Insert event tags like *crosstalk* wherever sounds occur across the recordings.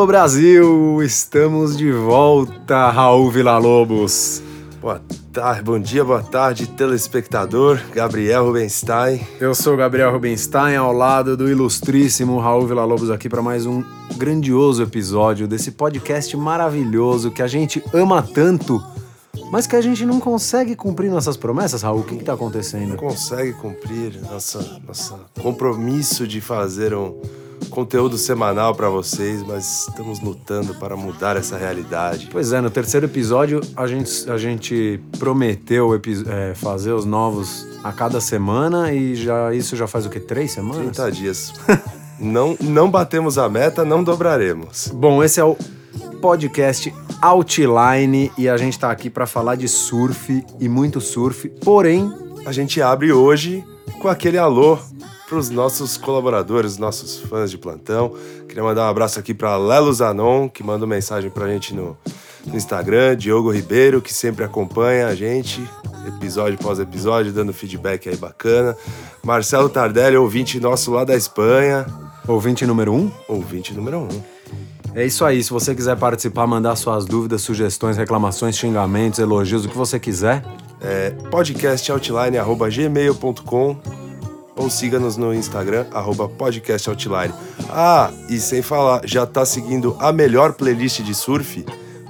Alô Brasil, estamos de volta, Raul Villa-Lobos. Boa tarde, bom dia, boa tarde, telespectador, Gabriel Rubenstein. Eu sou Gabriel Rubenstein, ao lado do ilustríssimo Raul Villa-Lobos aqui para mais um grandioso episódio desse podcast maravilhoso que a gente ama tanto, mas que a gente não consegue cumprir nossas promessas, Raul. O que está acontecendo? Não consegue cumprir nossa, nosso compromisso de fazer um conteúdo semanal para vocês, mas estamos lutando para mudar essa realidade. Pois é, no terceiro episódio a gente, a gente prometeu é, fazer os novos a cada semana e já isso já faz o que? Três semanas? 30 dias. *laughs* não, não batemos a meta, não dobraremos. Bom, esse é o podcast Outline e a gente está aqui para falar de surf e muito surf, porém a gente abre hoje com aquele alô para os nossos colaboradores, nossos fãs de plantão. Queria mandar um abraço aqui para Lelo Zanon, que mandou mensagem para a gente no, no Instagram, Diogo Ribeiro, que sempre acompanha a gente, episódio após episódio, dando feedback aí bacana. Marcelo Tardelli, ouvinte nosso lá da Espanha. Ouvinte número um? Ouvinte número um. É isso aí. Se você quiser participar, mandar suas dúvidas, sugestões, reclamações, xingamentos, elogios, o que você quiser. É podcastoutline.gmail.com ou siga-nos no Instagram, podcastoutline. Ah, e sem falar, já tá seguindo a melhor playlist de surf?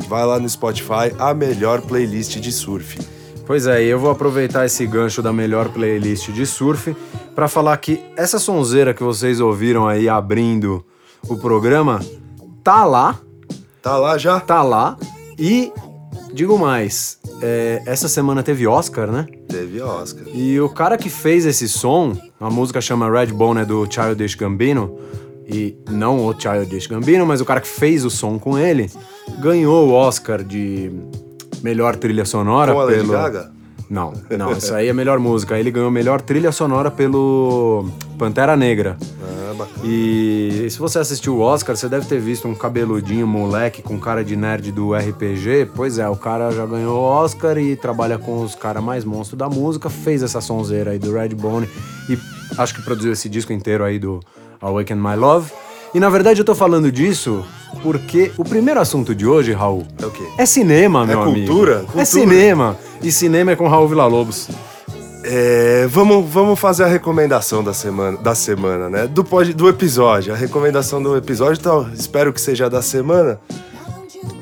Vai lá no Spotify, a melhor playlist de surf. Pois é, eu vou aproveitar esse gancho da melhor playlist de surf para falar que essa sonzeira que vocês ouviram aí abrindo o programa tá lá. Tá lá já? Tá lá. E digo mais, é, essa semana teve Oscar, né? Teve Oscar. E o cara que fez esse som, a música chama Red Bone, é do Childish Gambino, e não o Childish Gambino, mas o cara que fez o som com ele, ganhou o Oscar de melhor trilha sonora com a pelo... Lady Gaga? Não, não, isso aí é melhor música. Ele ganhou melhor trilha sonora pelo Pantera Negra. Ah, bacana. E, se você assistiu o Oscar, você deve ter visto um cabeludinho moleque com cara de nerd do RPG. Pois é, o cara já ganhou o Oscar e trabalha com os caras mais monstros da música, fez essa sonzeira aí do Redbone e acho que produziu esse disco inteiro aí do Awaken My Love. E na verdade eu tô falando disso porque o primeiro assunto de hoje, Raul, É o quê? é cinema, meu É amigo. cultura? É Cultura. cinema. E cinema é com Raul Villa-Lobos. É, vamos, vamos fazer a recomendação da semana, da semana, né? Do, pod, do episódio. A recomendação do episódio, então, espero que seja da semana.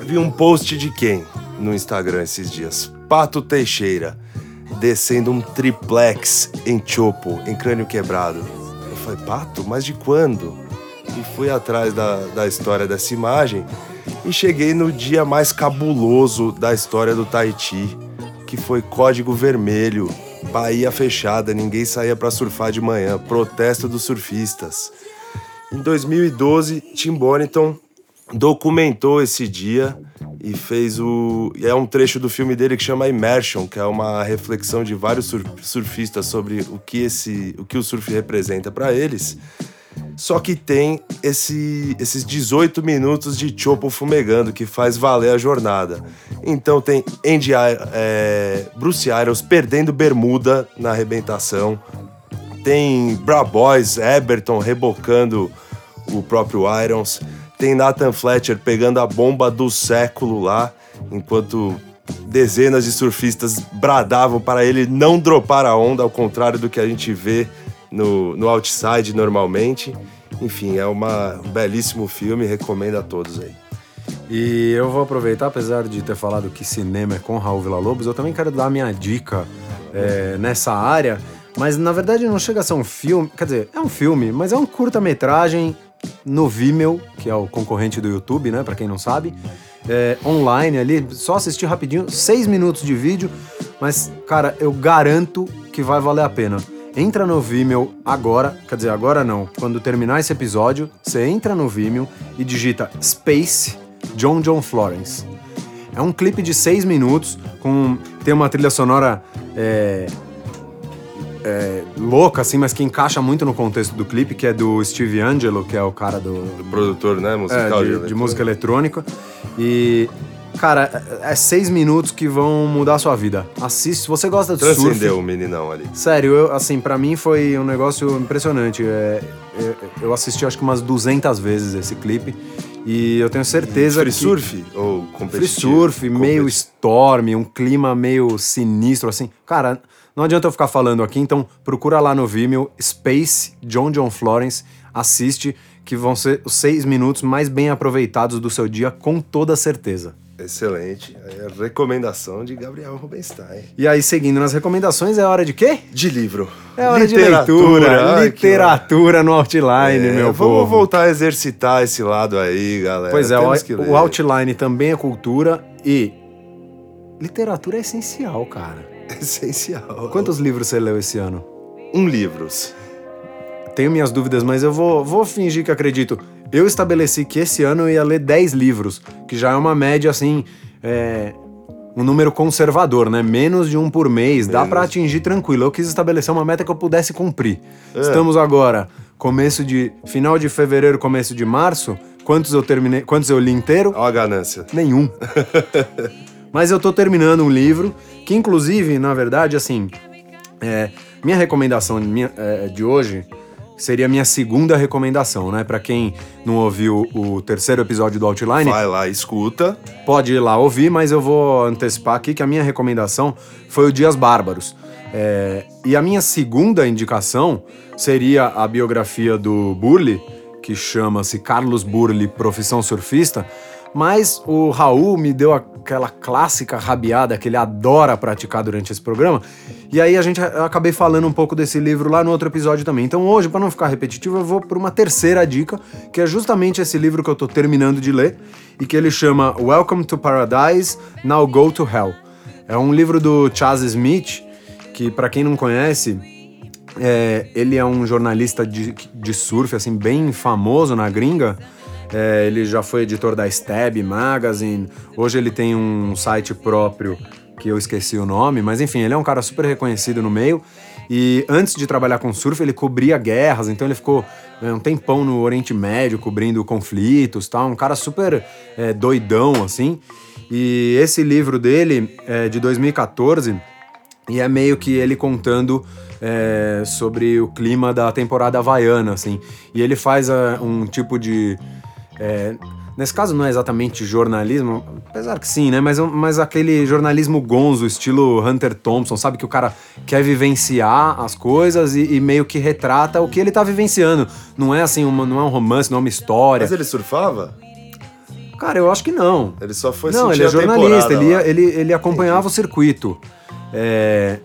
Vi um post de quem no Instagram esses dias? Pato Teixeira, descendo um triplex em Chopo, em crânio quebrado. Eu falei, Pato? Mas de quando? E fui atrás da, da história dessa imagem e cheguei no dia mais cabuloso da história do Tahiti, que foi Código Vermelho, Bahia fechada, ninguém saía para surfar de manhã, protesto dos surfistas. Em 2012, Tim Bonington documentou esse dia e fez o. É um trecho do filme dele que chama Immersion, que é uma reflexão de vários sur- surfistas sobre o que, esse, o, que o surf representa para eles. Só que tem esse, esses 18 minutos de Chopo fumegando, que faz valer a jornada. Então tem Andy, é, Bruce Irons perdendo bermuda na arrebentação. Tem Bra Boys, Eberton rebocando o próprio Irons. Tem Nathan Fletcher pegando a bomba do século lá, enquanto dezenas de surfistas bradavam para ele não dropar a onda, ao contrário do que a gente vê no, no outside normalmente. Enfim, é uma, um belíssimo filme, recomendo a todos aí. E eu vou aproveitar, apesar de ter falado que cinema é com Raul Villa-Lobos, eu também quero dar a minha dica é, nessa área, mas na verdade não chega a ser um filme, quer dizer, é um filme, mas é um curta-metragem no Vimeo, que é o concorrente do YouTube, né, pra quem não sabe, é, online ali, só assistir rapidinho, seis minutos de vídeo, mas, cara, eu garanto que vai valer a pena. Entra no Vimeo agora, quer dizer, agora não, quando terminar esse episódio, você entra no Vimeo e digita Space John John Florence. É um clipe de seis minutos, com tem uma trilha sonora é, é, louca, assim, mas que encaixa muito no contexto do clipe, que é do Steve Angelo, que é o cara do, Produtor, né? é, Musical de, de música eletrônica. E, cara, é é seis minutos que vão mudar a sua vida. Assiste, se você gosta de surf... Transcendeu o meninão ali. Sério, eu, assim, para mim foi um negócio impressionante. É, eu, eu assisti acho que umas 200 vezes esse clipe E eu tenho certeza Free que... surf ou Free competitivo? surf, meio storm, um clima meio sinistro, assim. Cara, não adianta eu ficar falando aqui, então procura lá no Vimeo, Space, John John Florence, assiste, que vão ser os seis minutos mais bem aproveitados do seu dia, com toda certeza. Excelente. Aí a recomendação de Gabriel Rubenstein. E aí, seguindo nas recomendações, é hora de quê? De livro. É hora Literatura. de leitura, Ai, literatura no outline, É, meu vamos povo. voltar a exercitar esse lado aí, galera. Pois é, o, o outline também é cultura e literatura é essencial, cara. *laughs* Essencial. Quantos livros você leu esse ano? Um livros. Tenho minhas dúvidas, mas eu vou, vou fingir que acredito. Eu estabeleci que esse ano eu ia ler 10 livros, que já é uma média, assim, é, um número conservador, né? Menos de um por mês, dá Menos. pra atingir tranquilo. Eu quis estabelecer uma meta que eu pudesse cumprir. É. Estamos agora, começo de. final de fevereiro, começo de março. Quantos eu terminei? Quantos eu li inteiro? Olha a ganância. Nenhum. *laughs* Mas eu tô terminando um livro que, inclusive, na verdade, assim, é, minha recomendação de, minha- é, de hoje seria a minha segunda recomendação, né? Pra quem não ouviu o terceiro episódio do Outline, Vai lá, escuta. pode ir lá ouvir, mas eu vou antecipar aqui que a minha recomendação foi o Dias Bárbaros. É, e a minha segunda indicação seria a biografia do Burle, que chama-se Carlos Burle, Profissão Surfista. Mas o Raul me deu aquela clássica rabiada que ele adora praticar durante esse programa. E aí a gente eu acabei falando um pouco desse livro lá no outro episódio também. Então hoje, para não ficar repetitivo, eu vou por uma terceira dica, que é justamente esse livro que eu tô terminando de ler e que ele chama Welcome to Paradise, Now Go to Hell. É um livro do Chaz Smith, que para quem não conhece, é, ele é um jornalista de, de surf, assim, bem famoso na gringa. É, ele já foi editor da Stab Magazine. Hoje ele tem um site próprio que eu esqueci o nome, mas enfim, ele é um cara super reconhecido no meio. E antes de trabalhar com surf, ele cobria guerras, então ele ficou é, um tempão no Oriente Médio cobrindo conflitos, tal. Um cara super é, doidão, assim. E esse livro dele é de 2014 e é meio que ele contando é, sobre o clima da temporada havaiana, assim. E ele faz ah, um tipo de. É, nesse caso não é exatamente jornalismo, apesar que sim, né? Mas, mas aquele jornalismo gonzo, estilo Hunter Thompson, sabe? Que o cara quer vivenciar as coisas e, e meio que retrata o que ele tá vivenciando. Não é assim, uma, não é um romance, não é uma história. Mas ele surfava? Cara, eu acho que não. Ele só foi Não, ele é jornalista, ele, ia- ele, ele acompanhava o circuito. É,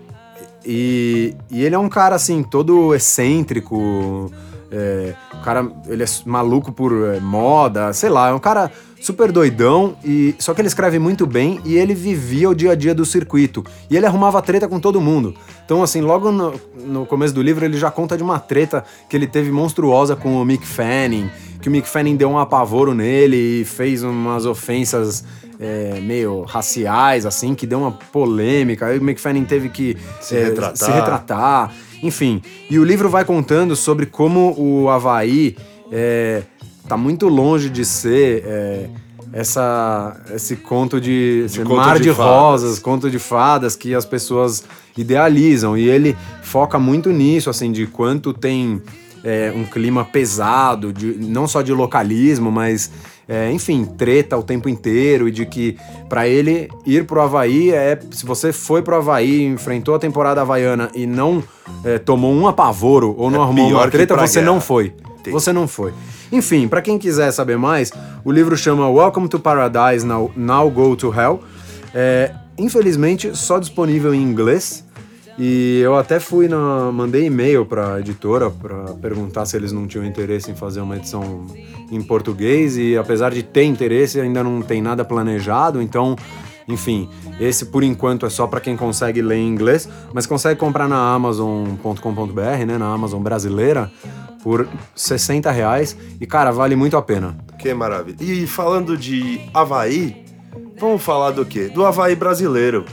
e, e ele é um cara, assim, todo excêntrico. É, o cara, ele é maluco por é, moda, sei lá, é um cara super doidão, e só que ele escreve muito bem e ele vivia o dia a dia do circuito. E ele arrumava treta com todo mundo. Então, assim, logo no, no começo do livro ele já conta de uma treta que ele teve monstruosa com o Mick Fanning, que o Mick Fanning deu um apavoro nele e fez umas ofensas é, meio raciais, assim, que deu uma polêmica. Aí o Fanning teve que Se é, retratar. se retratar. Enfim, e o livro vai contando sobre como o Havaí é, tá muito longe de ser é, essa, esse conto de, esse conto mar de de, rosas, conto de fadas que as pessoas idealizam. E ele foca muito nisso, assim, de quanto tem é, um clima pesado, de, não só de localismo, mas, é, enfim, treta o tempo inteiro. E de que, para ele, ir pro Havaí é. Se você foi pro Havaí, enfrentou a temporada havaiana e não é, tomou um apavoro ou não É arrumou uma treta, você guerra. não foi. Você não foi. Enfim, pra quem quiser saber mais, o livro chama Welcome to Paradise, Now, Now Go to Hell. É, infelizmente, só disponível em inglês. E eu até fui na. mandei e-mail pra editora pra perguntar se eles não tinham interesse em fazer uma edição em português. E apesar de ter interesse, ainda não tem nada planejado. Então, enfim, esse por enquanto é só pra quem consegue ler em inglês, mas consegue comprar na Amazon.com.br, né? Na Amazon brasileira, por 60 reais. E, cara, vale muito a pena. Que maravilha. E falando de Havaí, vamos falar do quê? Do Havaí brasileiro.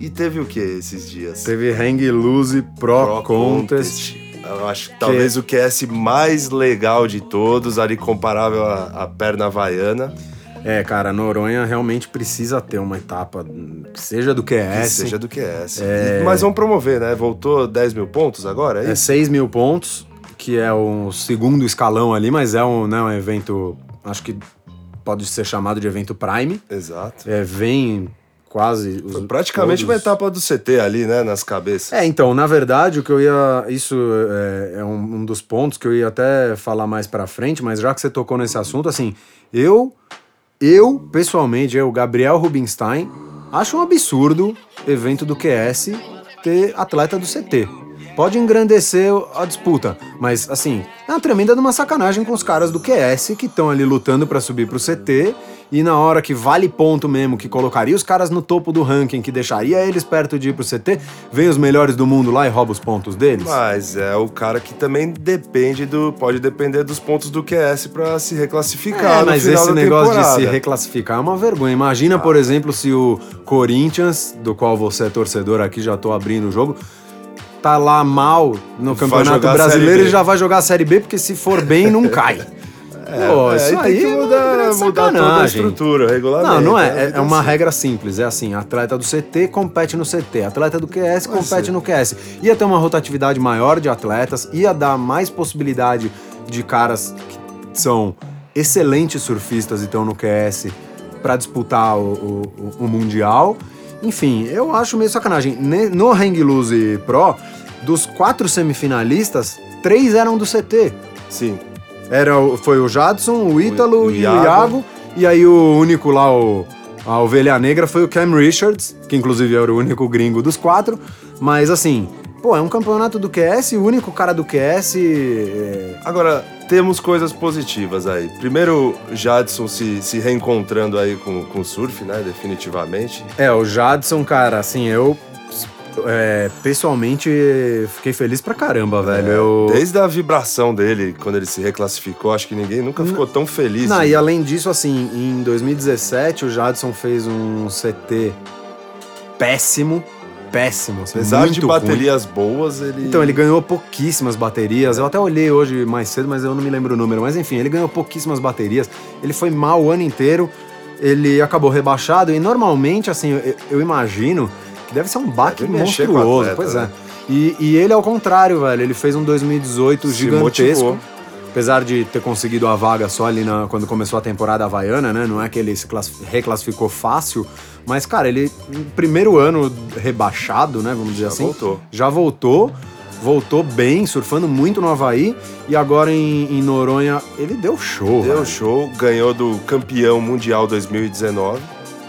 E teve o que esses dias? Teve Hang Loose Pro, Contest. Eu acho que talvez o QS mais legal de todos, ali comparável à, à perna havaiana, É, cara, Noronha realmente precisa ter uma etapa, que seja do que QS. seja do QS. E- Mas vamos promover, né? Voltou 10 mil pontos agora, é É isso? 6 mil pontos, que é o segundo escalão ali, mas é um, né, um evento, acho que pode ser chamado de evento Prime. Exato. É, vem quase. Os, Foi praticamente todos- uma etapa do CT ali, né? Nas cabeças. É, então, na verdade, o que eu ia. Isso é, é um, um dos pontos que eu ia até falar mais pra frente, mas já que você tocou nesse assunto, assim, eu, eu, pessoalmente, eu, Gabriel Rubinstein, acho um absurdo evento do QS ter atleta do CT. Pode engrandecer a disputa, mas assim, é uma tremenda de uma sacanagem com os caras do QS que estão ali lutando pra subir pro CT e na hora que vale ponto mesmo, que colocaria os caras no topo do ranking, que deixaria eles perto de ir pro CT, vem os melhores do mundo lá e rouba os pontos deles? Mas é o cara que também depende do. Pode depender dos pontos do QS pra se reclassificar. É, mas esse negócio temporada. Ah. de se reclassificar é uma vergonha. Imagina, por exemplo, se o Corinthians, do qual você é torcedor aqui, já tô abrindo o jogo, tá lá mal no Campeonato Brasileiro e já vai jogar a Série B, porque se for bem, não cai. *laughs* Pô, É, isso aí tem que é toda a estrutura, regulamento. Não, não é. É, é uma regra simples. É assim: atleta do CT compete no CT, atleta do QS compete ser. no QS. Ia ter uma rotatividade maior de atletas, ia dar mais possibilidade de caras que são excelentes surfistas e estão no QS para disputar o, o- o Mundial. Enfim, eu acho meio sacanagem. No Hang Loose Pro, dos quatro semifinalistas, três eram do CT. Sim. Era, o- foi o Jadson, o Ítalo o e o Iago. Iago. E aí o único lá, o, a ovelha negra, foi o Cam Richards, que inclusive era o único gringo dos quatro. Mas assim, pô, é um campeonato do QS, o único cara do QS. É... Agora, temos coisas positivas aí. Primeiro, Jadson se, se reencontrando aí com, com o surf, né? Definitivamente. é, o Jadson, cara, assim, eu. É, pessoalmente fiquei feliz pra caramba, velho. eu... Desde a vibração dele, quando ele se reclassificou, acho que ninguém nunca ficou tão feliz. Não, e além disso, assim, em 2017 o Jadson fez um CT péssimo. Péssimo. assim, Apesar de ruim. baterias boas, ele. Então, ele ganhou pouquíssimas baterias. Eu até olhei hoje mais cedo, mas eu não me lembro o número. Mas enfim, ele ganhou pouquíssimas baterias. Ele foi mal o ano inteiro. Ele acabou rebaixado. E normalmente, assim, eu, eu imagino que deve ser um baque Deve o monstruoso. atleta, pois né? é. E, e ele, ao contrário, velho, ele fez um 2018 Se gigantesco. motivou. Apesar de ter conseguido a vaga só ali na- quando começou a temporada havaiana, né? Não é que ele se class- reclassificou fácil. Mas, cara, ele, no primeiro ano rebaixado, né? Vamos dizer Já assim. voltou. Já voltou. Voltou bem, surfando muito no Havaí. E agora em, em Noronha, ele deu show. Deu velho. show, ganhou do campeão mundial 2019,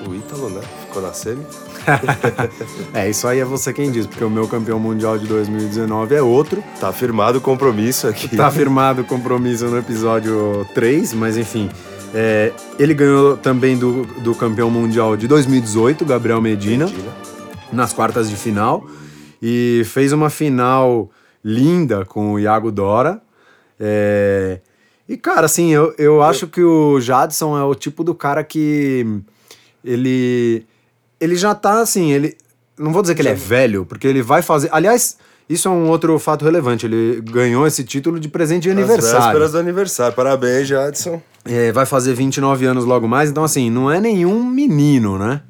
o Ítalo, né? Ficou na semi. *laughs* É, isso aí é você quem diz, porque o meu campeão mundial de 2019 é outro. Tá firmado o compromisso aqui. Tá firmado o compromisso no episódio 3, mas enfim. é, ele ganhou também do, do campeão mundial de 2018, Gabriel Medina, Medina. nas quartas de final. E fez uma final linda com o Iago Dora. É, e, cara, assim, eu, eu acho que o Jadson é o tipo do cara que ele. Ele já tá assim, ele. Não vou dizer que ele é velho, porque ele vai fazer. Aliás, isso é um outro fato relevante. Ele ganhou esse título de presente de As aniversário. vésperas do aniversário. Parabéns, Jadson. É, vai fazer 29 anos logo mais, então assim, não é nenhum menino, né?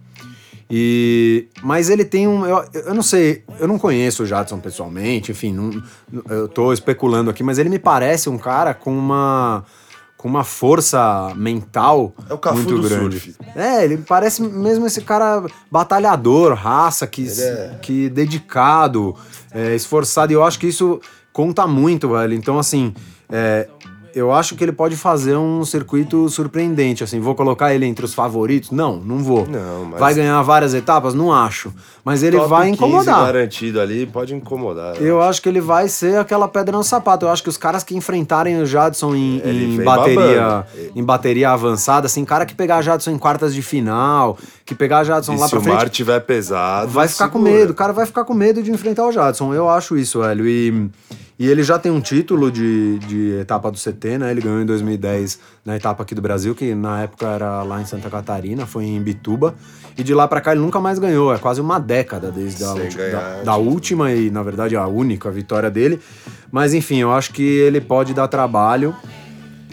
E mas ele tem um, eu, eu não sei, eu não conheço o Jadson pessoalmente, enfim, não, eu tô especulando aqui, mas ele me parece um cara com uma com uma força mental É o Cafu muito grande. surf. É, ele parece mesmo esse cara batalhador, raça, que, é- que dedicado, é, esforçado. E eu acho que isso conta muito, velho. Então, assim, é, eu acho que ele pode fazer um circuito surpreendente. Assim, vou colocar ele entre os favoritos? Não, não vou. Não, mas- Vai ganhar várias etapas? Não acho. Mas ele Top vai 15 incomodar. garantido ali, pode incomodar. Eu acho que ele vai ser aquela pedra no sapato. Eu acho que os caras que enfrentarem o Jadson em, Ele em bateria, babando. em bateria avançada, assim, cara que pegar Jadson em quartas de final, que pegar Jadson E lá se pra o frente, mar tiver pesado, vai ficar com segura. medo. O cara vai ficar com medo de enfrentar o Jadson. Eu acho isso, velho. E, e ele já tem um título de, de etapa do CT, né? Ele ganhou em 2010 na etapa aqui do Brasil, que na época era lá em Santa Catarina, foi em Bituba. E de lá pra cá ele nunca mais ganhou. É quase uma década desde a ulti- da, da última e, na verdade, a única vitória dele. Mas enfim, eu acho que ele pode dar trabalho.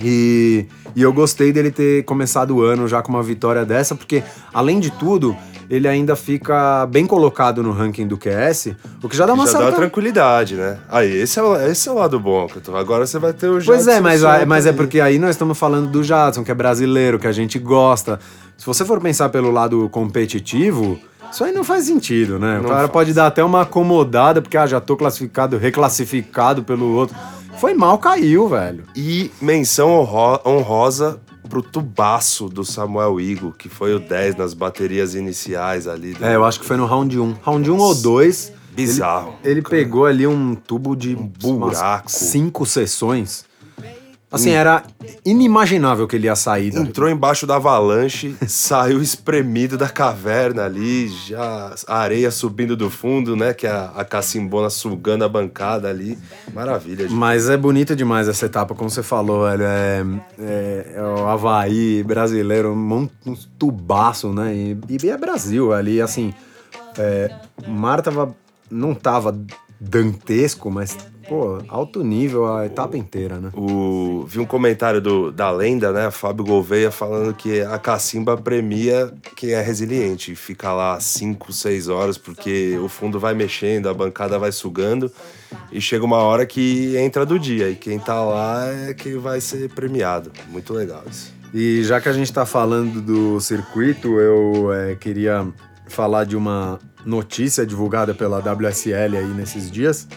E, e eu gostei dele ter começado o ano já com uma vitória dessa, porque, além de tudo, ele ainda fica bem colocado no ranking do QS, o que já dá uma Já certa... dá tranquilidade, né? Aí, esse é, o- esse é o lado bom. que tô- Agora você vai ter o Pois Jadson é, mas, solto mas é porque aí nós estamos falando do Jadson, que é brasileiro, que a gente gosta. Se você for pensar pelo lado competitivo, isso aí não faz sentido, né? o Não cara faz. pode dar até uma acomodada, porque ah, já tô classificado, reclassificado pelo outro. Foi mal, caiu, velho. E menção honro- honrosa pro tubaço do Samuel Igo, que foi o 10 nas baterias iniciais ali. do- É, eu acho que foi no round 1. Round 1 ou 2. Bizarro. Ele, ele pegou ali um tubo de umas buraco. cinco sessões. Assim, era inimaginável que ele ia sair. dali. Entrou embaixo da avalanche, *laughs* saiu espremido da caverna ali, já a areia subindo do fundo, né? Que a, a cacimbona sugando a bancada ali. Maravilha, gente. Mas é bonita demais essa etapa, como você falou, velho. É, é- é o Havaí brasileiro, um, um tubaço, né? E, e é Brasil ali, assim. É, mar tava, não tava dantesco, mas, pô, alto nível a etapa inteira, né? O, vi um comentário do, da lenda, né? Fábio Gouveia falando que a cacimba premia quem é resiliente. Fica lá 5, 6 horas, porque o fundo vai mexendo, a bancada vai sugando. E chega uma hora que entra do dia. E quem tá lá é quem vai ser premiado. Muito legal isso. E já que a gente tá falando do circuito, eu é, queria falar de uma notícia divulgada pela WSL aí nesses dias,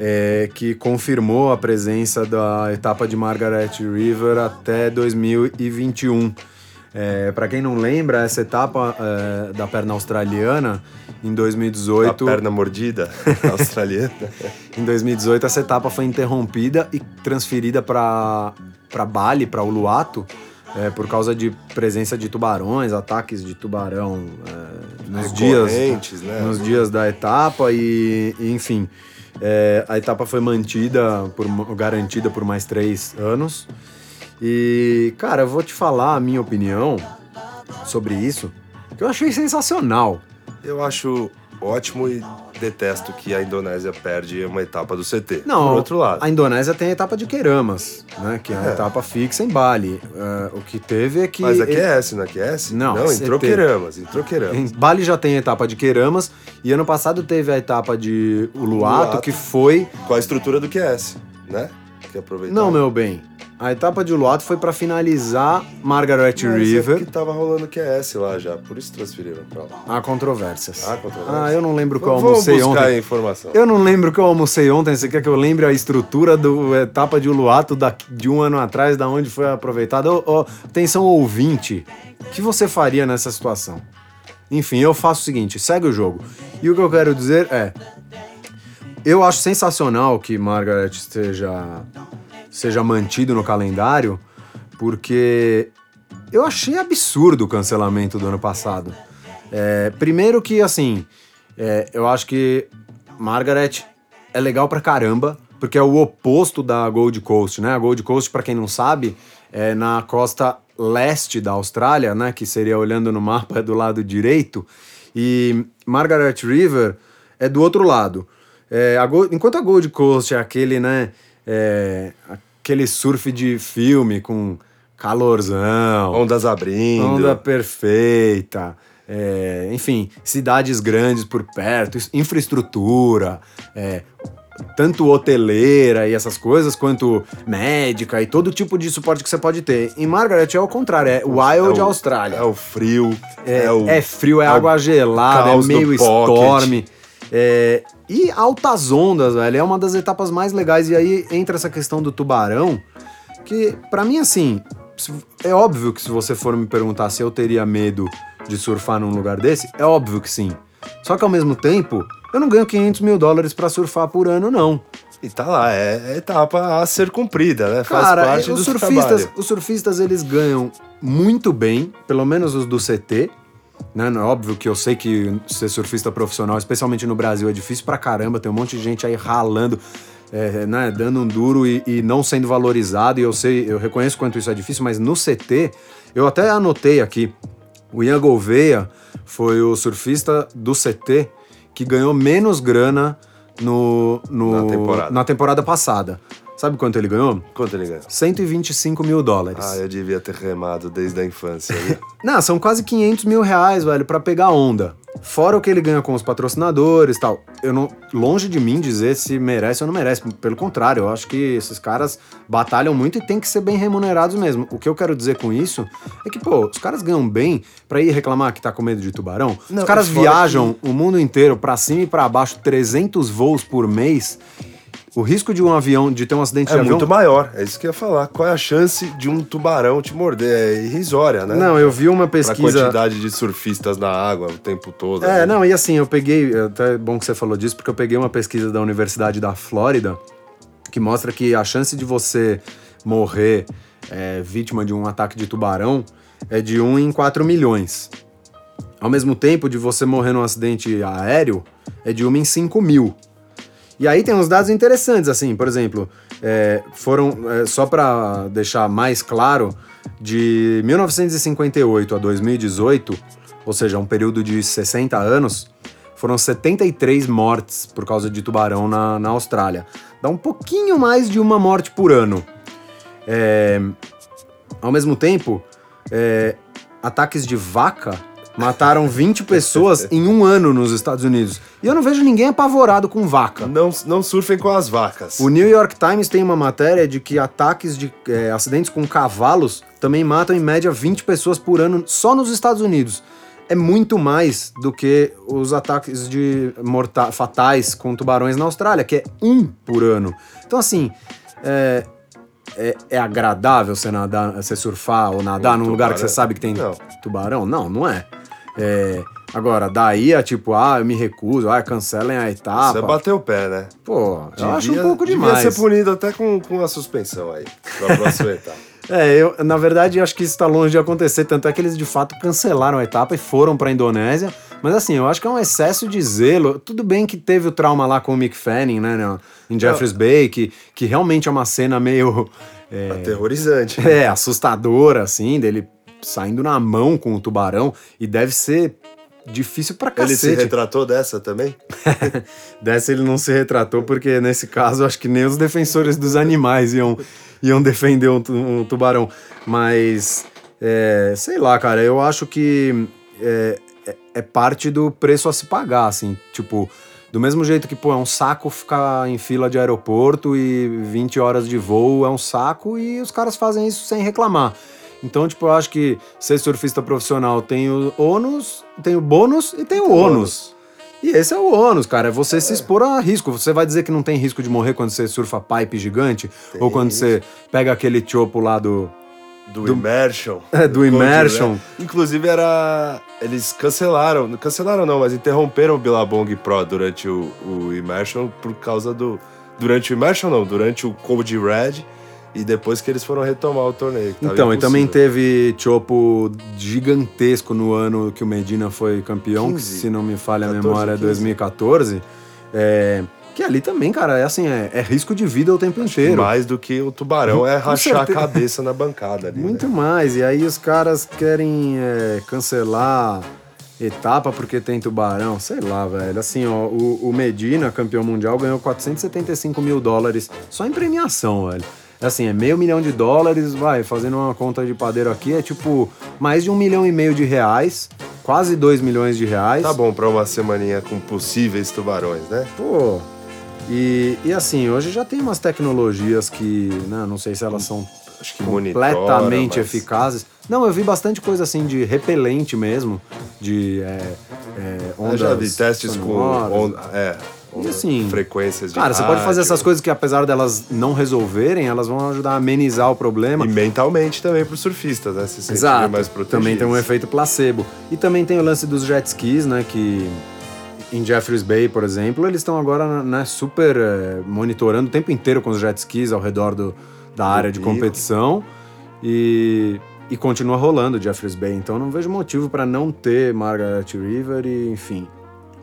é, que confirmou a presença da etapa de Margaret River até 2021. É, para quem não lembra, essa etapa é, da perna australiana em A 2018 perna mordida *laughs* australiana. em 2018, essa etapa foi interrompida e transferida para Bali, para Uluwatu, é, por causa de presença de tubarões, ataques de tubarão é, nos dias, né? nos dias da etapa e, e, enfim, é, a etapa foi mantida, por, garantida por mais três anos. E, cara, eu vou te falar a minha opinião sobre isso, que eu achei sensacional. Eu acho ótimo e detesto que a Indonésia perde uma etapa do CT. Não, Por outro lado. a Indonésia tem a etapa de Queramas, né? Que é a É. etapa fixa em Bali. É, o que teve é que. Mas aqui ele- é S, não é que é S? Não, não entrou CT. Queramas, entrou Queramas. em Bali já tem a etapa de Queramas e ano passado teve a etapa de Uluwatu, Uluwatu. que foi. Com a estrutura do QS, né? Que aproveitar. Não, meu bem. A etapa de Uluwatu foi pra finalizar Margaret Mas River. É que tava rolando QS lá já, por isso transferiram pra lá. Há controvérsias. Há controvérsias. Ah, eu não lembro o que eu almocei buscar ontem. a informação. Eu não lembro o que eu almocei ontem. Você quer que eu lembre a estrutura do etapa de Uluwatu da, de um ano atrás, da onde foi aproveitada? Ô, ô, atenção, ouvinte. O que você faria nessa situação? Enfim, eu faço o seguinte: segue o jogo. E o que eu quero dizer é. Eu acho sensacional que Margaret seja, seja mantido no calendário, porque eu achei absurdo o cancelamento do ano passado. É, primeiro que, assim, é, eu acho que Margaret é legal pra caramba, porque é o oposto da Gold Coast, né? A Gold Coast, pra quem não sabe, é na costa leste da Austrália, né? Que seria olhando no mapa do lado direito. E Margaret River é do outro lado. É, a Go- enquanto a Gold Coast é aquele, né? É, aquele surf de filme com calorzão, Ondas abrindo. Onda perfeita. é, enfim, cidades grandes por perto, infraestrutura, é, tanto hoteleira e essas coisas, quanto médica e todo tipo de suporte que você pode ter. Em Margaret é o contrário, é Wild É o- Austrália. É o frio. É, o, é frio, é, é água gelada, é meio storm. É, e altas ondas, velho. É uma das etapas mais legais. E aí entra essa questão do tubarão, que pra mim, assim, é óbvio que se você for me perguntar se eu teria medo de surfar num lugar desse, é óbvio que sim. Só que ao mesmo tempo, eu não ganho 500 mil dólares pra surfar por ano, não. E tá lá, é, é etapa a ser cumprida, né? Faz Cara, parte os do surfistas, trabalho. os surfistas eles ganham muito bem, pelo menos os do CT. Né? É Óbvio que eu sei que ser surfista profissional, especialmente no Brasil, é difícil pra caramba. Tem um monte de gente aí ralando, é, né, dando um duro e, e não sendo valorizado. E eu sei, eu reconheço quanto isso é difícil, mas no CT, eu até anotei aqui. O Ian Gouveia foi o surfista do CT que ganhou menos grana no, no- Na temporada. na temporada passada. Sabe quanto ele ganhou? Quanto ele ganhou? 125 mil dólares. Ah, eu devia ter remado desde a infância. né? *laughs* Não, são quase 500 mil reais, velho, pra pegar onda. Fora o que ele ganha com os patrocinadores e tal. Eu não. Longe de mim dizer se merece ou não merece. Pelo contrário, eu acho que esses caras batalham muito e tem que ser bem remunerados mesmo. O que eu quero dizer com isso é que, pô, os caras ganham bem pra ir reclamar que tá com medo de tubarão. Não, os caras viajam o mundo inteiro pra cima e pra baixo 300 voos por mês. O risco de um avião, de ter um acidente É de avião. muito maior, é isso que eu ia falar. Qual é a chance de um tubarão te morder? É irrisória, né? Não, eu vi uma Pra pesquisa. quantidade de surfistas na água o tempo todo. É, né? não, e assim, eu peguei, é até bom que você falou disso, porque eu peguei uma pesquisa da Universidade da Flórida que mostra que a chance de você morrer é, vítima de um ataque de tubarão é de 1 em 4 milhões. Ao mesmo tempo, de você morrer num acidente aéreo é de 1 em 5 mil. E aí tem uns dados interessantes, assim, por exemplo, é, foram, é, só para deixar mais claro, de 1958 a 2018, ou seja, um período de 60 anos, foram 73 mortes por causa de tubarão na, na Austrália. Dá um pouquinho mais de uma morte por ano. É, ao mesmo tempo, é, ataques de vaca mataram 20 pessoas em um ano nos Estados Unidos. E eu não vejo ninguém apavorado com vaca. Não, não surfem com as vacas. O New York Times tem uma matéria de que ataques de é, acidentes com cavalos também matam em média 20 pessoas por ano só nos Estados Unidos. É muito mais do que os ataques de morta fatais com tubarões na Austrália, que é um por ano. Então, assim, é, é, é agradável você nadar, você surfar ou nadar Com num lugar que tubarão? você sabe que tem Não. tubarão? Não, não é. É, Agora, daí a tipo, ah, eu me recuso, ah, cancelem a etapa. Você bateu o pé, né? Pô, eu acho um Devia- pouco devia demais. ser punido até com, com a suspensão aí, pra próxima etapa. *laughs* É, eu, na verdade, acho que isso tá longe de acontecer. Tanto é que eles de fato cancelaram a etapa e foram pra Indonésia. Mas assim, eu acho que é um excesso de zelo. Tudo bem que teve o trauma lá com o Mick Fanning, né, no- em Jeffreys Bay, que, que realmente é uma cena meio. é, Aterrorizante. é, assustadora, assim, dele saindo na mão com o tubarão. E deve ser difícil pra Ele se cacete. retratou dessa também? *laughs* Dessa ele não se retratou, porque nesse caso acho que nem os defensores dos animais iam, iam defender um, um tubarão. Mas, é, sei lá, cara, eu acho que é, é- é parte do preço a se pagar, assim. Tipo, do mesmo jeito que, pô, é um saco ficar em fila de aeroporto e 20 horas de voo é um saco e os caras fazem isso sem reclamar. Então, tipo, eu acho que ser surfista profissional tem o ônus, tem o bônus e tem o ônus. E esse é o ônus, cara. É você se expor a risco. Você vai dizer que não tem risco de morrer quando você surfa pipe gigante? Tem ou quando você pega aquele chopo lá do. Do, Do- Immersion. *laughs* É, do Cold, Immersion. né? Inclusive era. Eles cancelaram. Cancelaram não, mas interromperam o Billabong Pro durante o, o Immersion por causa do. Durante o Immersion não, durante o Cold Red. E depois que eles foram retomar o torneio. que Então, e também teve chopo gigantesco no ano que o Medina foi campeão, que 15, se não me falha a 14, memória é 15. 2014. É, que ali também, cara, é assim, é, é risco de vida o tempo inteiro. Mais do que o tubarão é rachar a cabeça na bancada ali. Muito né? mais. E aí os caras querem é, cancelar etapa porque tem tubarão. Sei lá, velho. Assim, ó, o, o Medina, campeão mundial, ganhou 475 mil dólares só em premiação, velho. Assim, é meio milhão de dólares, vai, fazendo uma conta de padeiro aqui, é tipo mais de um milhão e meio de reais, quase dois milhões de reais. Tá bom pra uma semaninha com possíveis tubarões, né? Pô, e, e assim, hoje já tem umas tecnologias que, né, não sei se elas são Acho que monitora, completamente mas- eficazes. Não, eu vi bastante coisa assim de repelente mesmo, de é, é, Eu ondas já vi testes sonoras. com onda, é, ondas- assim, frequências de Cara, você pode fazer rádio. essas coisas que apesar delas não resolverem, elas vão ajudar a amenizar o problema. E mentalmente também para os surfistas, né? Se Exato. mais protegidos. Também tem um efeito placebo. E também tem o lance dos jet skis, né? Que em Jeffreys Bay, por exemplo, eles estão agora né, super eh, monitorando o tempo inteiro com os jet skis ao redor do, da área de competição. E, e continua rolando Jeffreys Bay. Então não vejo motivo para não ter Margaret River e, enfim,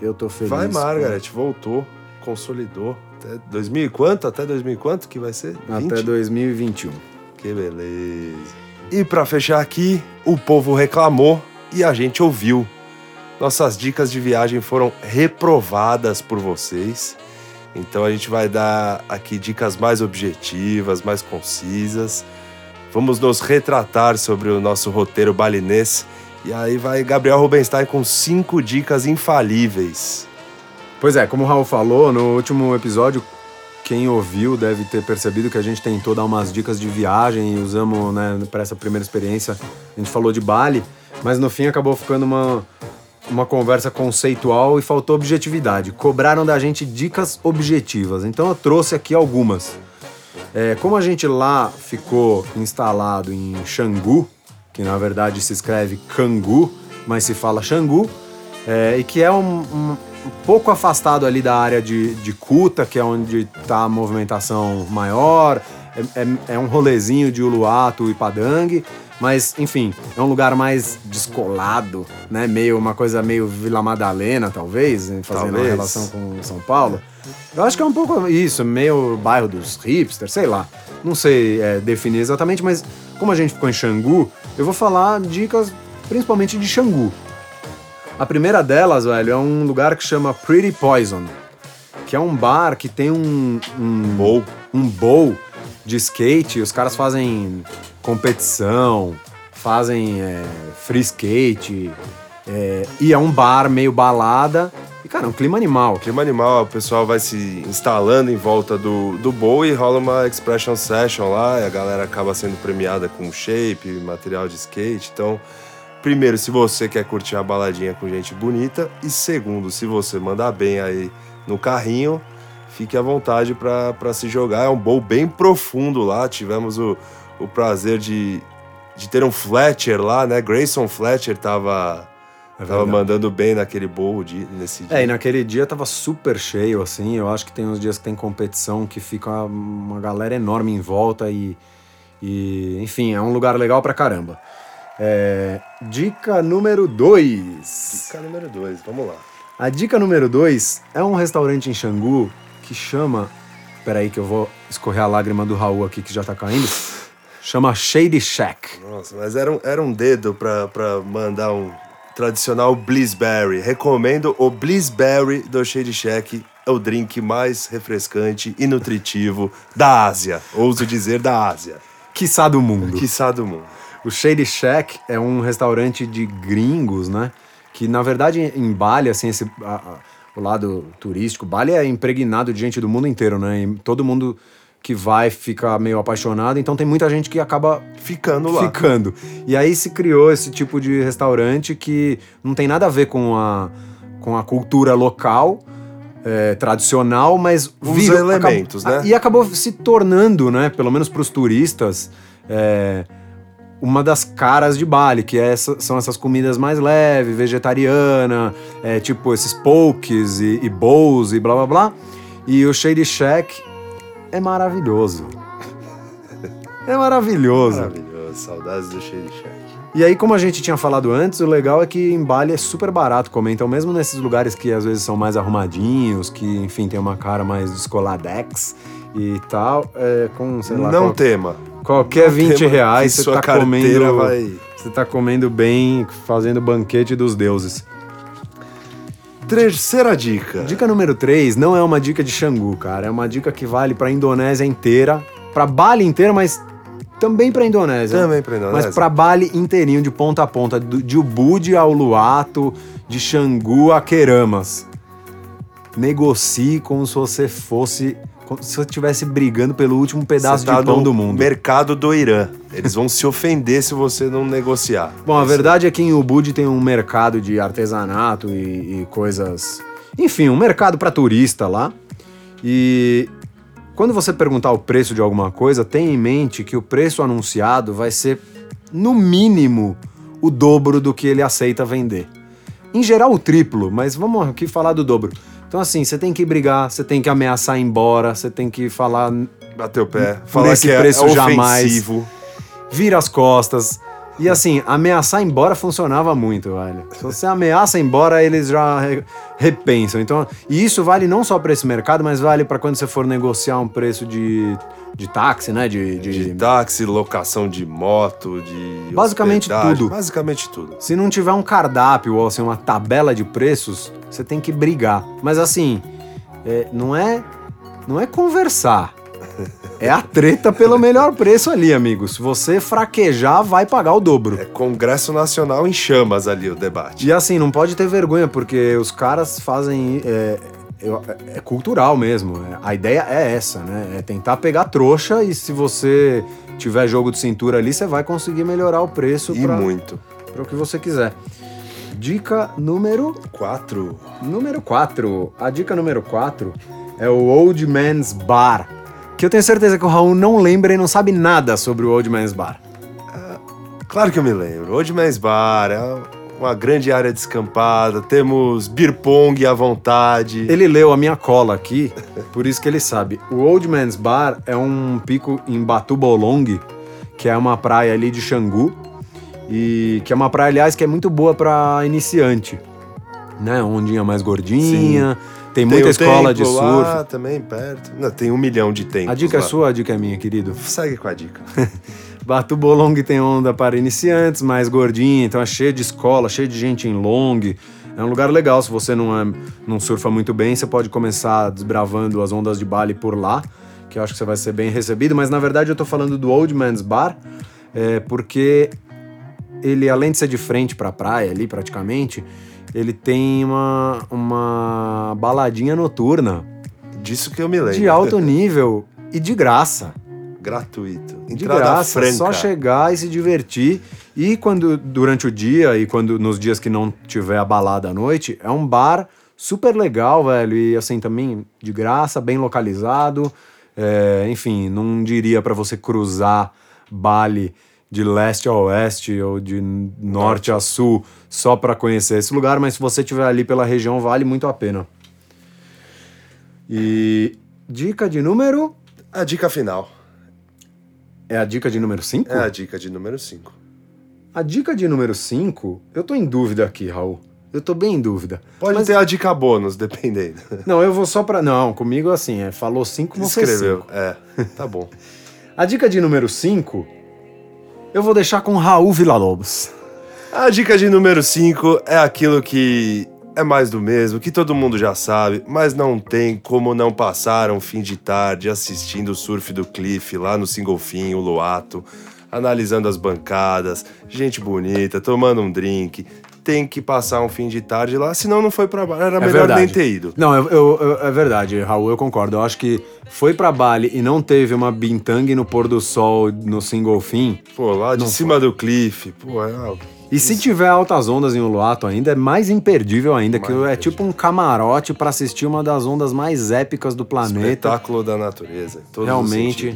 eu tô feliz. Vai, com- Margaret, voltou, consolidou. Até 2000 e quanto? Até 2000 e quanto que vai ser? 20? Até 2021. Que beleza. E pra fechar aqui, o povo reclamou e a gente ouviu. Nossas dicas de viagem foram reprovadas por vocês. Então a gente vai dar aqui dicas mais objetivas, mais concisas. Vamos nos retratar sobre o nosso roteiro balinês. E aí vai Gabriel Rubenstein com cinco dicas infalíveis. Pois é, como o Raul falou, no último episódio, quem ouviu deve ter percebido que a gente tentou dar umas dicas de viagem e usamos, né, para essa primeira experiência, a gente falou de Bali, mas no fim acabou ficando uma, uma conversa conceitual e faltou objetividade. Cobraram da gente dicas objetivas, então eu trouxe aqui algumas. É, como a gente lá ficou instalado em Xangu, que na verdade se escreve Cangu, mas se fala Xangu, é, e que é um, um, pouco afastado ali da área de, de Kuta, que é onde está a movimentação maior, é, é, é, um rolezinho de Uluwatu e Padang, mas enfim, é um lugar mais descolado, né? Meio uma coisa meio Vila Madalena, talvez, fazendo talvez. relação com São Paulo. Eu acho que é um pouco isso, meio bairro dos hipsters, sei lá. Não sei é, definir exatamente, mas como a gente ficou em Xangu, eu vou falar dicas principalmente de Xangu. A primeira delas, velho, é um lugar que chama Pretty Poison, que é um bar que tem um, um bowl, um bowl de skate. Os caras fazem competição, fazem é, free skate, é, e é um bar meio balada. E, cara, é um clima animal. Clima animal, o pessoal vai se instalando em volta do, do bowl e rola uma expression session lá, e a galera acaba sendo premiada com shape, material de skate. Então, primeiro, se você quer curtir uma baladinha com gente bonita, e segundo, se você mandar bem aí no carrinho, fique à vontade para se jogar. É um bowl bem profundo lá. Tivemos o, o prazer de, de ter um Fletcher lá, né? Grayson Fletcher tava. É tava mandando bem naquele bowl de, nesse dia. É, e naquele dia tava super cheio, assim. Eu acho que tem uns dias que tem competição que fica uma galera enorme em volta e, e enfim, é um lugar legal pra caramba. É, dica número 2. Dica número 2, vamos lá. A dica número 2 é um restaurante em Xangu que chama. Peraí, que eu vou escorrer a lágrima do Raul aqui que já tá caindo. Chama Shady Shack. Nossa, mas era um, era um dedo pra, pra mandar um tradicional Blissberry. Recomendo o Blissberry do Shady Shack. É o drink mais refrescante e nutritivo da Ásia. Ouso dizer da Ásia. Quiçá do mundo. Quiçá do mundo. O Shady Shack é um restaurante de gringos, né? Que na verdade em Bali, assim, esse, a, a, o lado turístico, Bali é impregnado de gente do mundo inteiro, né? E todo mundo que vai fica meio apaixonado, então tem muita gente que acaba ficando lá. Ficando. E aí se criou esse tipo de restaurante que não tem nada a ver com a, com a cultura local. É, tradicional, mas os elementos, acabou, né? E acabou se tornando, né, pelo menos para os turistas, é, uma das caras de Bali, que é essa, são essas comidas mais leves, vegetariana, é, tipo esses pokes e, e bowls e blá blá blá. E o Shady Shack é maravilhoso. é maravilhoso. Maravilhoso, saudades do Shady Shack. E aí, como a gente tinha falado antes, o legal é que em Bali é super barato comer. Então, mesmo nesses lugares que às vezes são mais arrumadinhos, que, enfim, tem uma cara mais descoladex e tal, é, com, sei lá... Não qual... tema Qualquer 20 reais você tá comendo. Vai... Você tá comendo bem, fazendo banquete dos deuses. Terceira dica. Dica número 3 não é uma dica de Xangu, cara. É uma dica que vale pra Indonésia inteira. Pra Bali inteira, mas também pra Indonésia. Também pra Indonésia. Mas pra Bali inteirinho, de ponta a ponta. De Ubud ao Luato, de Xangu a Queramas. Negocie como se você fosse como se eu estivesse brigando pelo último pedaço tá de pão do mundo. Mercado do Irã. Eles vão se ofender se você não negociar. Bom, a verdade é que em Ubud tem um mercado de artesanato e, e coisas. Enfim, um mercado para turista lá. E quando você perguntar o preço de alguma coisa, tenha em mente que o preço anunciado vai ser, no mínimo, o dobro do que ele aceita vender. Em geral, o triplo, mas vamos aqui falar do dobro. Então, assim, você tem que brigar, você tem que ameaçar ir embora, você tem que falar. Bater o pé, falar esse que é, preço é jamais. Vira as costas. E assim, ameaçar embora funcionava muito, velho. Se você ameaça embora, eles já re repensam. Então, e isso vale não só para esse mercado, mas vale para quando você for negociar um preço de, de táxi, né? De, de... de táxi, locação de moto, de. Basicamente tudo. Basicamente tudo. Se não tiver um cardápio ou assim, uma tabela de preços, você tem que brigar. Mas assim, é, não é não é conversar. *laughs* É a treta pelo melhor preço ali, amigo. Se você fraquejar, vai pagar o dobro. É Congresso Nacional em chamas ali o debate. E assim, não pode ter vergonha, porque os caras fazem. É, é, é cultural mesmo. É, a ideia é essa, né? É tentar pegar trouxa e se você tiver jogo de cintura ali, você vai conseguir melhorar o preço E muito. para o que você quiser. Dica número Quatro. Número 4. A dica número 4 é o Old Man's Bar. Que eu tenho certeza que o Raul não lembra e não sabe nada sobre o Old Man's Bar. Claro que eu me lembro. Old Man's Bar é uma grande área descampada, temos beer pong à vontade. Ele leu a minha cola aqui, *laughs* por isso que ele sabe. O Old Man's Bar é um pico em Batu Bolong, que é uma praia ali de Xangu, e que é uma praia, aliás, que é muito boa para iniciante. Né? Ondinha mais gordinha, tem muita o escola de surf. Lá, também perto. Não, tem um milhão de tempos A dica é lá. sua, a dica é minha, querido. Segue com a dica. *laughs* Batu Bolong tem onda para iniciantes, mais gordinha, então é cheio de escola, cheio de gente em long. É um lugar legal, se você não, é, não surfa muito bem, você pode começar desbravando as ondas de Bali por lá, que eu acho que você vai ser bem recebido, mas na verdade eu tô falando do Old Man's Bar, é, porque ele, além de ser de frente pra praia ali, praticamente, ele tem uma, uma baladinha noturna Disso que eu me lembro. de alto nível e de graça Gratuito. de Entrada graça, franca. só chegar e se divertir. E quando durante o dia e quando nos dias que não tiver a balada à noite, é um bar super legal, velho, e assim também de graça, bem localizado. É, enfim, não diria pra você cruzar Bali de leste a oeste ou de norte a sul só pra conhecer esse lugar, mas se você estiver ali pela região, vale muito a pena. E dica de número A dica final. É a dica de número 5? É a dica de número 5. A dica de número 5, eu tô em dúvida aqui, Raul. Eu tô bem em dúvida. Pode ter a dica bônus, dependendo. *laughs* Não, eu vou só pra. Não, comigo assim, é, falou 5, vão ser Escreveu. cinco. É, tá bom. *laughs* A dica de número 5, eu vou deixar com Raul Villa-Lobos. A dica de número 5 é aquilo que é mais do mesmo, que todo mundo já sabe, mas não tem como não passar um fim de tarde assistindo o surf do Cliff lá no Singolfin, o Luato, analisando as bancadas, gente bonita, tomando um drink. Tem que passar um fim de tarde lá, senão não foi pra bar. Era É melhor verdade. nem ter ido. Não, eu, eu- eu- é verdade, Raul, eu concordo. Eu acho que foi pra Bali e não teve uma bintang no pôr do sol no Singolfin. Pô, lá de cima do Cliff, pô, é E se tiver altas ondas em Uluato ainda, é mais imperdível ainda, que Mais é imperdível. tipo um camarote pra assistir uma das ondas mais épicas do planeta. espetáculo da natureza. Realmente.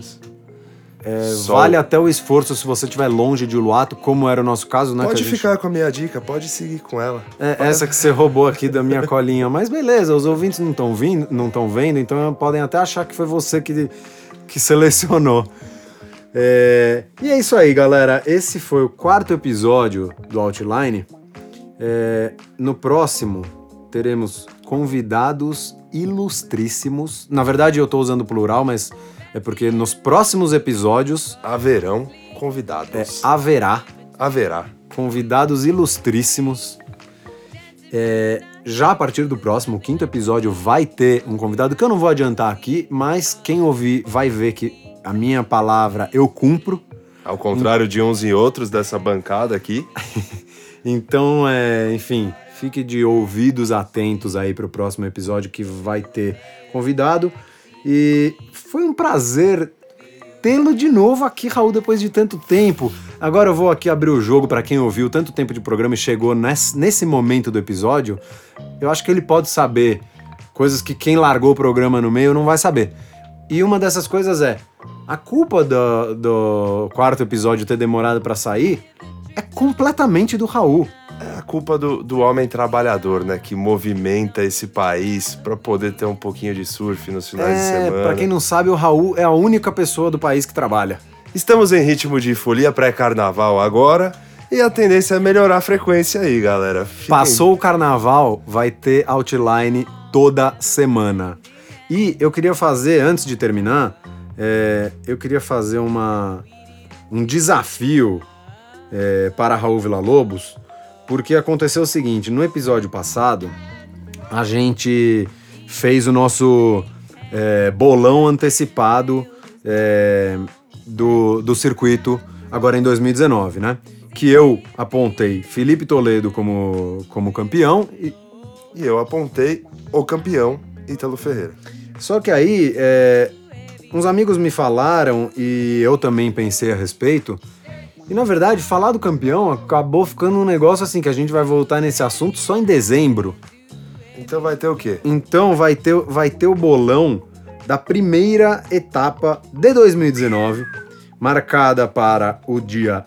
É, vale até o esforço se você estiver longe de Uluato, como era o nosso caso, né? Pode que gente- ficar com a minha dica, pode seguir com ela. É, essa que você roubou aqui da minha colinha. Mas beleza, os ouvintes não estão vindo, não estão vendo, então podem até achar que foi você que, que selecionou. É, e é isso aí, galera. Esse foi o quarto episódio do Outline. É, no próximo, teremos convidados ilustríssimos. Na verdade, eu estou usando plural, mas é porque nos próximos episódios Haverão é, convidados. haverá Haverá. convidados ilustríssimos. É, já a partir do próximo, quinto episódio, vai ter um convidado que eu não vou adiantar aqui, mas quem ouvir vai ver que a minha palavra eu cumpro. Ao contrário de uns e outros dessa bancada aqui. *laughs* Então, é, enfim, fique de ouvidos atentos aí para o próximo episódio que vai ter convidado. E foi um prazer tê-lo de novo aqui, Raul, depois de tanto tempo. Agora eu vou aqui abrir o jogo para quem ouviu tanto tempo de programa e chegou nesse, nesse momento do episódio. Eu acho que ele pode saber coisas que quem largou o programa no meio não vai saber. E uma dessas coisas é a culpa do, do quarto episódio ter demorado para sair é completamente do Raul. É a culpa do, do homem trabalhador, né? Que movimenta esse país pra poder ter um pouquinho de surf nos finais de É, semana. pra quem não sabe, o Raul é a única pessoa do país que trabalha. Estamos em ritmo de folia pré-carnaval agora. E a tendência é melhorar a frequência aí, galera. Fiquem- Passou o carnaval, vai ter outline toda semana. E eu queria fazer, antes de terminar, é, eu queria fazer uma, um desafio é, para Raul Villa-Lobos, porque aconteceu o seguinte, no episódio passado, a gente fez o nosso é, bolão antecipado é, do, do circuito agora em 2019, né? Que eu apontei Felipe Toledo como, como campeão e, E eu apontei o campeão, Ítalo Ferreira. Só que aí, é, uns amigos me falaram e eu também pensei a respeito. E na verdade, falar do campeão acabou ficando um negócio assim que a gente vai voltar nesse assunto só em dezembro. Então vai ter o quê? Então vai ter, vai ter o bolão da primeira etapa de 2019, marcada para o dia.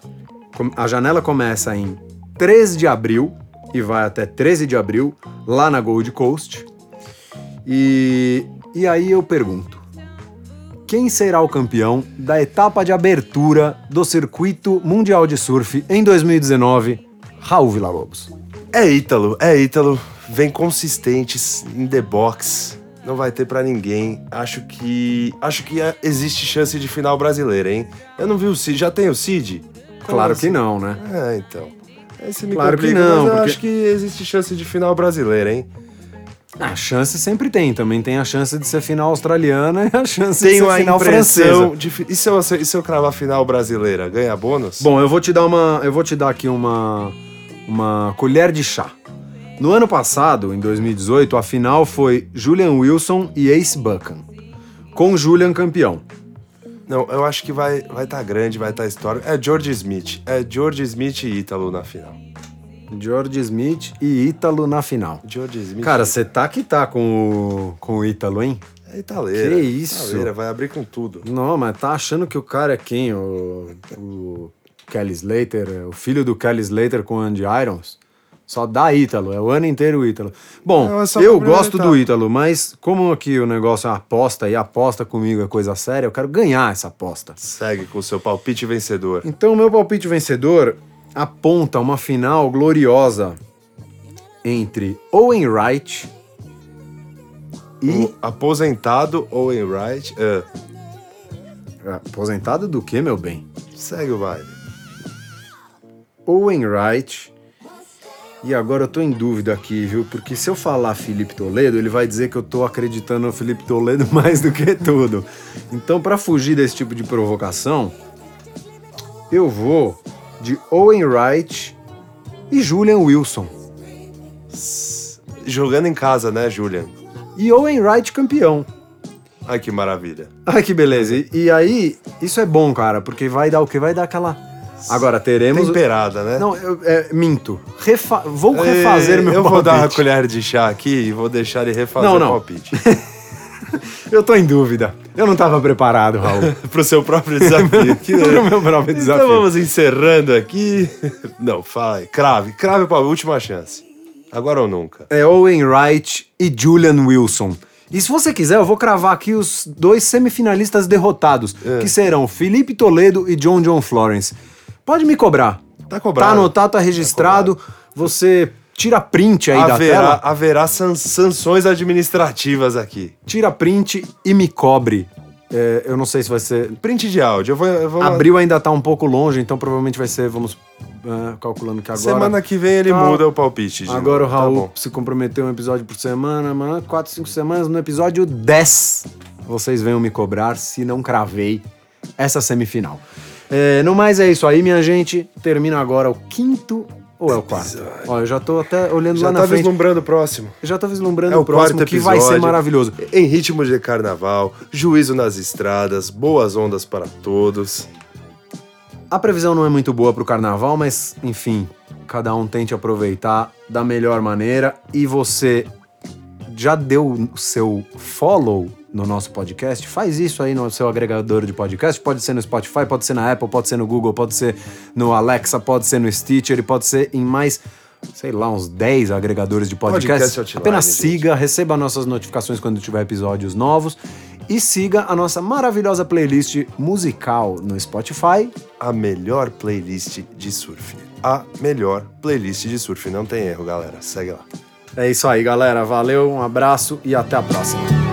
A janela começa em 3 de abril e vai até 13 de abril, lá na Gold Coast. E, e aí eu pergunto: quem será o campeão da etapa de abertura do Circuito Mundial de Surf em 2019? Raul Villalobos. É Ítalo, é Ítalo. Vem consistentes em the box. Não vai ter pra ninguém. Acho que. Acho que é- existe chance de final brasileira, hein? Eu não vi o Cid. Já tem o Cid? Como Claro que não, né? É, então. Aí você me Claro que complica, não, mas eu porque- acho que existe chance de final brasileira, hein? A chance sempre tem, também tem a chance de ser final australiana e a chance de ser final francesa. de. E se eu, se eu cravar final brasileira? Ganha bônus? Bom, eu vou te dar uma, eu vou te dar aqui uma uma colher de chá. No ano passado, em 2018, a final foi Julian Wilson e Ace Buchan, com Julian campeão. Não, eu acho que vai estar vai tá grande, vai estar tá histórico. É George Smith. É George Smith e Ítalo na final. George Smith e Ítalo na final. George Smith. Cara, você tá que tá com o, com o Ítalo, hein? é italeira. Que isso? Italeira, vai abrir com tudo. Não, mas tá achando que o cara é quem? O, o Kelly Slater, o filho do Kelly Slater com o Andy Irons? Só dá Ítalo, é o ano inteiro o Ítalo. Bom, Não, é eu gosto do. Ítalo, mas como aqui o negócio é aposta e aposta comigo é coisa séria, eu quero ganhar essa aposta. Segue com o seu palpite vencedor. Então, o meu palpite vencedor aponta uma final gloriosa entre Owen Wright e. O aposentado Owen Wright. ah, Aposentado do que, meu bem? segue o baile. Owen Wright. E agora eu tô em dúvida aqui, viu? Porque se eu falar Felipe Toledo, ele vai dizer que eu tô acreditando no Felipe Toledo *laughs* mais do que tudo. Então, pra fugir desse tipo de provocação, eu vou de Owen Wright e Julian Wilson. Jogando em casa, né, Julian? E Owen Wright campeão. Ai, que maravilha. Ai, que beleza. E, e aí, isso é bom, cara, porque vai dar o quê? Vai dar aquela. Agora teremos. Temperada, né? Não, eu é, minto. Refa... Vou refazer meu Eu vou dar uma palpite. colher de chá aqui e vou deixar ele refazer Não, o não. palpite. *laughs* Eu tô em dúvida. Eu não tava preparado, Raul. *laughs* Pro seu próprio desafio. Que- *laughs* Pro meu próprio desafio. Então vamos encerrando aqui. *laughs* Não, fala aí. Crave. Crave para a última chance. Agora ou nunca. É Owen Wright e Julian Wilson. E se você quiser, eu vou cravar aqui os dois semifinalistas derrotados, É. que serão Felipe Toledo e John John Florence. Pode me cobrar. Tá cobrado. Tá anotado, tá registrado. Você tira print aí da Haverá, tela, haverá san- sanções administrativas aqui. tira print e me cobre. É, eu não sei se vai ser. Print de áudio. Eu vou, eu vou Abril ainda tá um pouco longe, então provavelmente vai ser, vamos é, calculando que agora. Semana que vem ele Tá. muda o palpite. Agora o novo, tá Raul bom. se comprometeu um episódio por semana, mano, 4, 5 semanas. No episódio 10, vocês venham me cobrar se não cravei essa semifinal. É, no mais é isso aí, minha gente. Termina agora o quinto ou é o quarto? Ó, eu já tô até olhando Já lá tá na frente. vislumbrando o próximo. Eu já tô vislumbrando É o o próximo, quarto que episódio. vai ser maravilhoso. Em ritmo de carnaval, juízo nas estradas, boas ondas para todos. A previsão não é muito boa pro carnaval, mas enfim, cada um tente aproveitar da melhor maneira. E você já deu o seu follow no nosso podcast? Faz isso aí no seu agregador de podcast. Pode ser no Spotify, pode ser na Apple, pode ser no Google, pode ser no Alexa, pode ser no Stitcher e pode ser em mais. Sei lá, uns 10 agregadores de podcast. Podcast Apenas gente. siga, receba nossas notificações quando tiver episódios novos e siga a nossa maravilhosa playlist musical no Spotify A melhor playlist de surf. A melhor playlist de surf. Não tem erro, galera. Segue lá. É isso aí, galera. Valeu, um abraço e até a próxima.